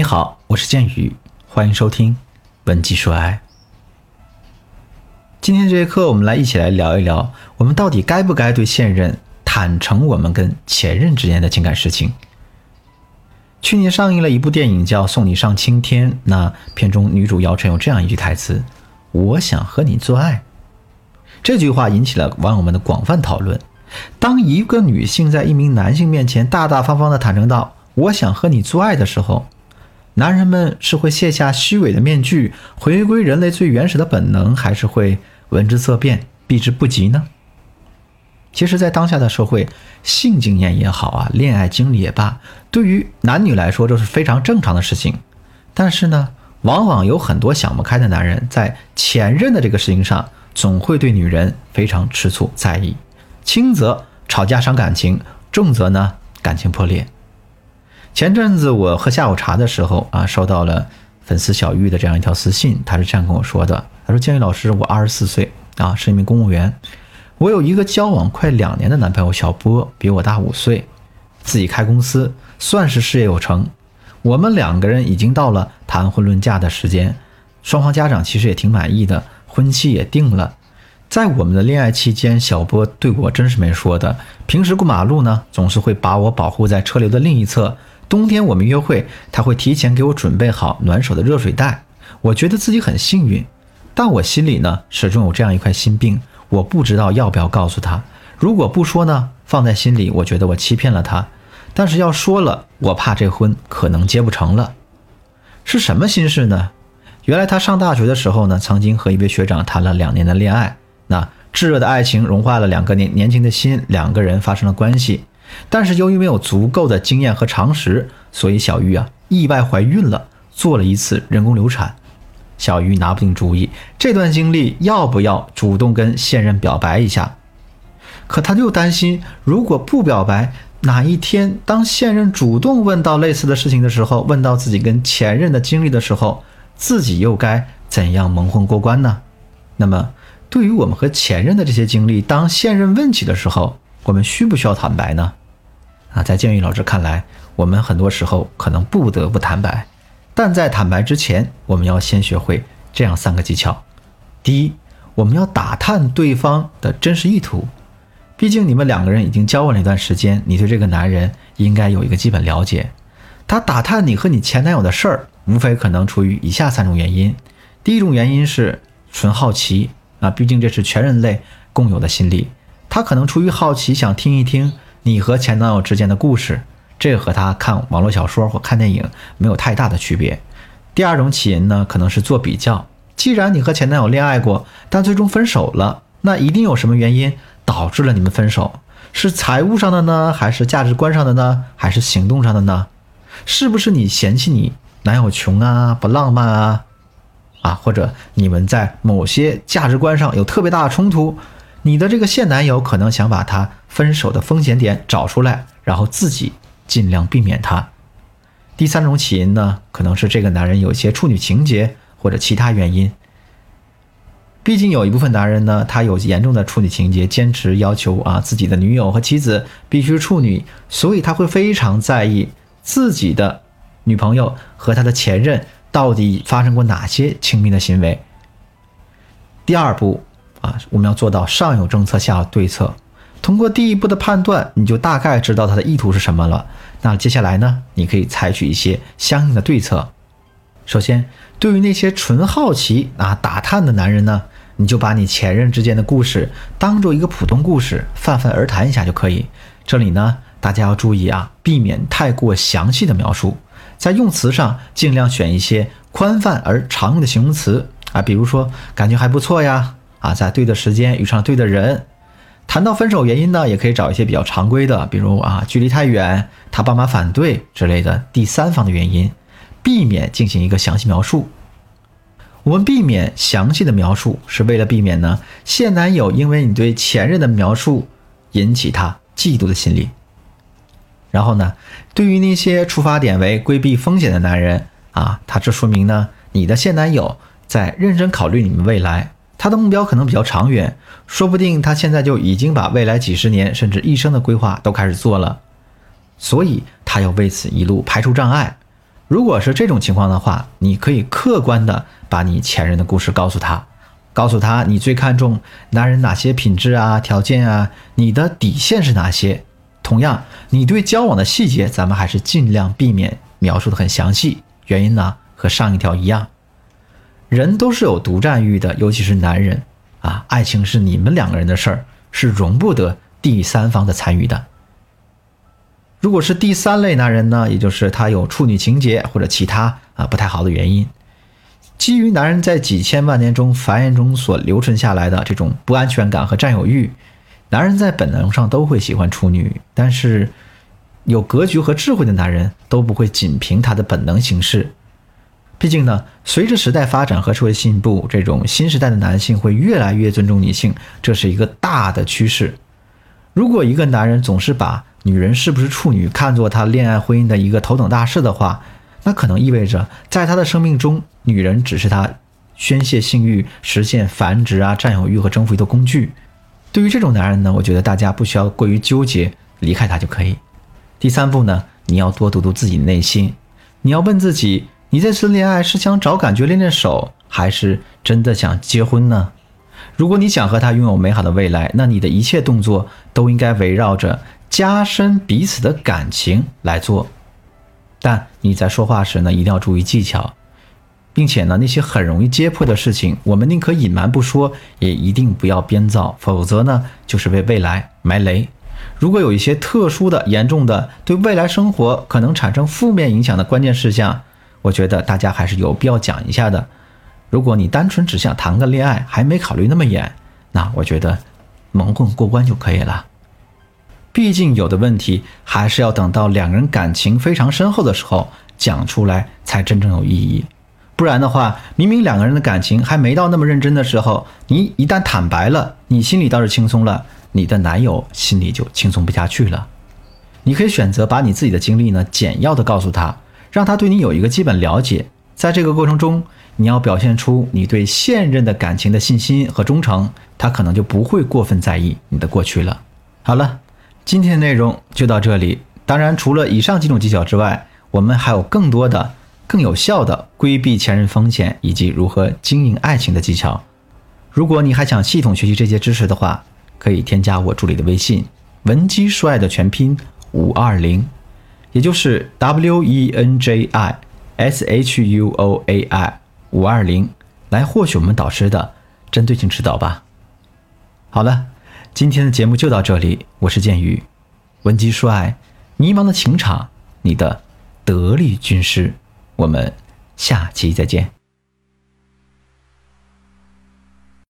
你好，我是剑宇，欢迎收听《文姬说爱》。今天这节课，我们来一起来聊一聊，我们到底该不该对现任坦诚我们跟前任之间的情感事情？去年上映了一部电影叫《送你上青天》，那片中女主姚晨有这样一句台词：“我想和你做爱。”这句话引起了网友们的广泛讨论。当一个女性在一名男性面前大大方方的坦诚道“我想和你做爱”的时候，男人们是会卸下虚伪的面具，回归人类最原始的本能，还是会闻之色变，避之不及呢？其实，在当下的社会，性经验也好啊，恋爱经历也罢，对于男女来说都是非常正常的事情。但是呢，往往有很多想不开的男人，在前任的这个事情上，总会对女人非常吃醋在意，轻则吵架伤感情，重则呢感情破裂。前阵子我喝下午茶的时候啊，收到了粉丝小玉的这样一条私信，他是这样跟我说的：“他说，建宇老师，我二十四岁啊，是一名公务员。”我有一个交往快两年的男朋友小波，比我大五岁，自己开公司，算是事业有成。我们两个人已经到了谈婚论嫁的时间，双方家长其实也挺满意的，婚期也定了。在我们的恋爱期间，小波对我真是没说的。平时过马路呢，总是会把我保护在车流的另一侧。冬天我们约会，他会提前给我准备好暖手的热水袋。我觉得自己很幸运，但我心里呢，始终有这样一块心病。我不知道要不要告诉他，如果不说呢，放在心里，我觉得我欺骗了他；但是要说了，我怕这婚可能结不成了。是什么心事呢？原来他上大学的时候呢，曾经和一位学长谈了两年的恋爱，那炙热的爱情融化了两个年年轻的心，两个人发生了关系。但是由于没有足够的经验和常识，所以小玉啊意外怀孕了，做了一次人工流产。小玉拿不定主意，这段经历要不要主动跟现任表白一下？可她就担心，如果不表白，哪一天当现任主动问到类似的事情的时候，问到自己跟前任的经历的时候，自己又该怎样蒙混过关呢？那么，对于我们和前任的这些经历，当现任问起的时候，我们需不需要坦白呢？啊，在建宇老师看来，我们很多时候可能不得不坦白。但在坦白之前，我们要先学会这样三个技巧。第一，我们要打探对方的真实意图。毕竟你们两个人已经交往了一段时间，你对这个男人应该有一个基本了解。他打探你和你前男友的事儿，无非可能出于以下三种原因：第一种原因是纯好奇啊，毕竟这是全人类共有的心理。他可能出于好奇，想听一听你和前男友之间的故事。这和他看网络小说或看电影没有太大的区别。第二种起因呢，可能是做比较。既然你和前男友恋爱过，但最终分手了，那一定有什么原因导致了你们分手？是财务上的呢，还是价值观上的呢，还是行动上的呢？是不是你嫌弃你男友穷啊，不浪漫啊？啊，或者你们在某些价值观上有特别大的冲突？你的这个现男友可能想把他分手的风险点找出来，然后自己。尽量避免他。第三种起因呢，可能是这个男人有一些处女情节或者其他原因。毕竟有一部分男人呢，他有严重的处女情节，坚持要求啊自己的女友和妻子必须处女，所以他会非常在意自己的女朋友和他的前任到底发生过哪些亲密的行为。第二步啊，我们要做到上有政策，下有对策。通过第一步的判断，你就大概知道他的意图是什么了。那接下来呢？你可以采取一些相应的对策。首先，对于那些纯好奇啊打探的男人呢，你就把你前任之间的故事当做一个普通故事，泛泛而谈一下就可以。这里呢，大家要注意啊，避免太过详细的描述，在用词上尽量选一些宽泛而常用的形容词啊，比如说感觉还不错呀，啊，在对的时间遇上对的人。谈到分手原因呢，也可以找一些比较常规的，比如啊，距离太远，他爸妈反对之类的第三方的原因，避免进行一个详细描述。我们避免详细的描述，是为了避免呢现男友因为你对前任的描述引起他嫉妒的心理。然后呢，对于那些出发点为规避风险的男人啊，他这说明呢你的现男友在认真考虑你们未来。他的目标可能比较长远，说不定他现在就已经把未来几十年甚至一生的规划都开始做了，所以他要为此一路排除障碍。如果是这种情况的话，你可以客观的把你前任的故事告诉他，告诉他你最看重男人哪些品质啊、条件啊，你的底线是哪些。同样，你对交往的细节，咱们还是尽量避免描述的很详细。原因呢，和上一条一样，人都是有独占欲的，尤其是男人啊，爱情是你们两个人的事儿，是容不得第三方的参与的。如果是第三类男人呢，也就是他有处女情节或者其他啊不太好的原因，基于男人在几千万年中繁衍中所留存下来的这种不安全感和占有欲，男人在本能上都会喜欢处女。但是，有格局和智慧的男人都不会仅凭他的本能行事。毕竟呢，随着时代发展和社会进步，这种新时代的男性会越来越尊重女性，这是一个大的趋势。如果一个男人总是把女人是不是处女看作他恋爱婚姻的一个头等大事的话，那可能意味着在他的生命中，女人只是他宣泄性欲、实现繁殖啊、占有欲和征服欲的工具。对于这种男人呢，我觉得大家不需要过于纠结，离开他就可以。第三步呢，你要多读读自己的内心，你要问自己：你这次恋爱是想找感觉练练手，还是真的想结婚呢？如果你想和他拥有美好的未来，那你的一切动作都应该围绕着。加深彼此的感情来做，但你在说话时呢，一定要注意技巧，并且呢，那些很容易揭破的事情，我们宁可隐瞒不说，也一定不要编造，否则呢，就是为未来埋雷。如果有一些特殊的、严重的，对未来生活可能产生负面影响的关键事项，我觉得大家还是有必要讲一下的。如果你单纯只想谈个恋爱，还没考虑那么严，那我觉得蒙混过关就可以了。毕竟有的问题还是要等到两个人感情非常深厚的时候讲出来才真正有意义，不然的话，明明两个人的感情还没到那么认真的时候，你一旦坦白了，你心里倒是轻松了，你的男友心里就轻松不下去了。你可以选择把你自己的经历呢简要的告诉他，让他对你有一个基本了解，在这个过程中，你要表现出你对现任的感情的信心和忠诚，他可能就不会过分在意你的过去了。好了。今天的内容就到这里。当然，除了以上几种技巧之外，我们还有更多的、更有效的规避前任风险以及如何经营爱情的技巧。如果你还想系统学习这些知识的话，可以添加我助理的微信“文姬说爱”的全拼五二零，也就是 W E N J I S H U O A I 五二零，来获取我们导师的针对性指导吧。好了。今天的节目就到这里，我是剑宇，文姬说爱，迷茫的情场，你的得力军师，我们下期再见。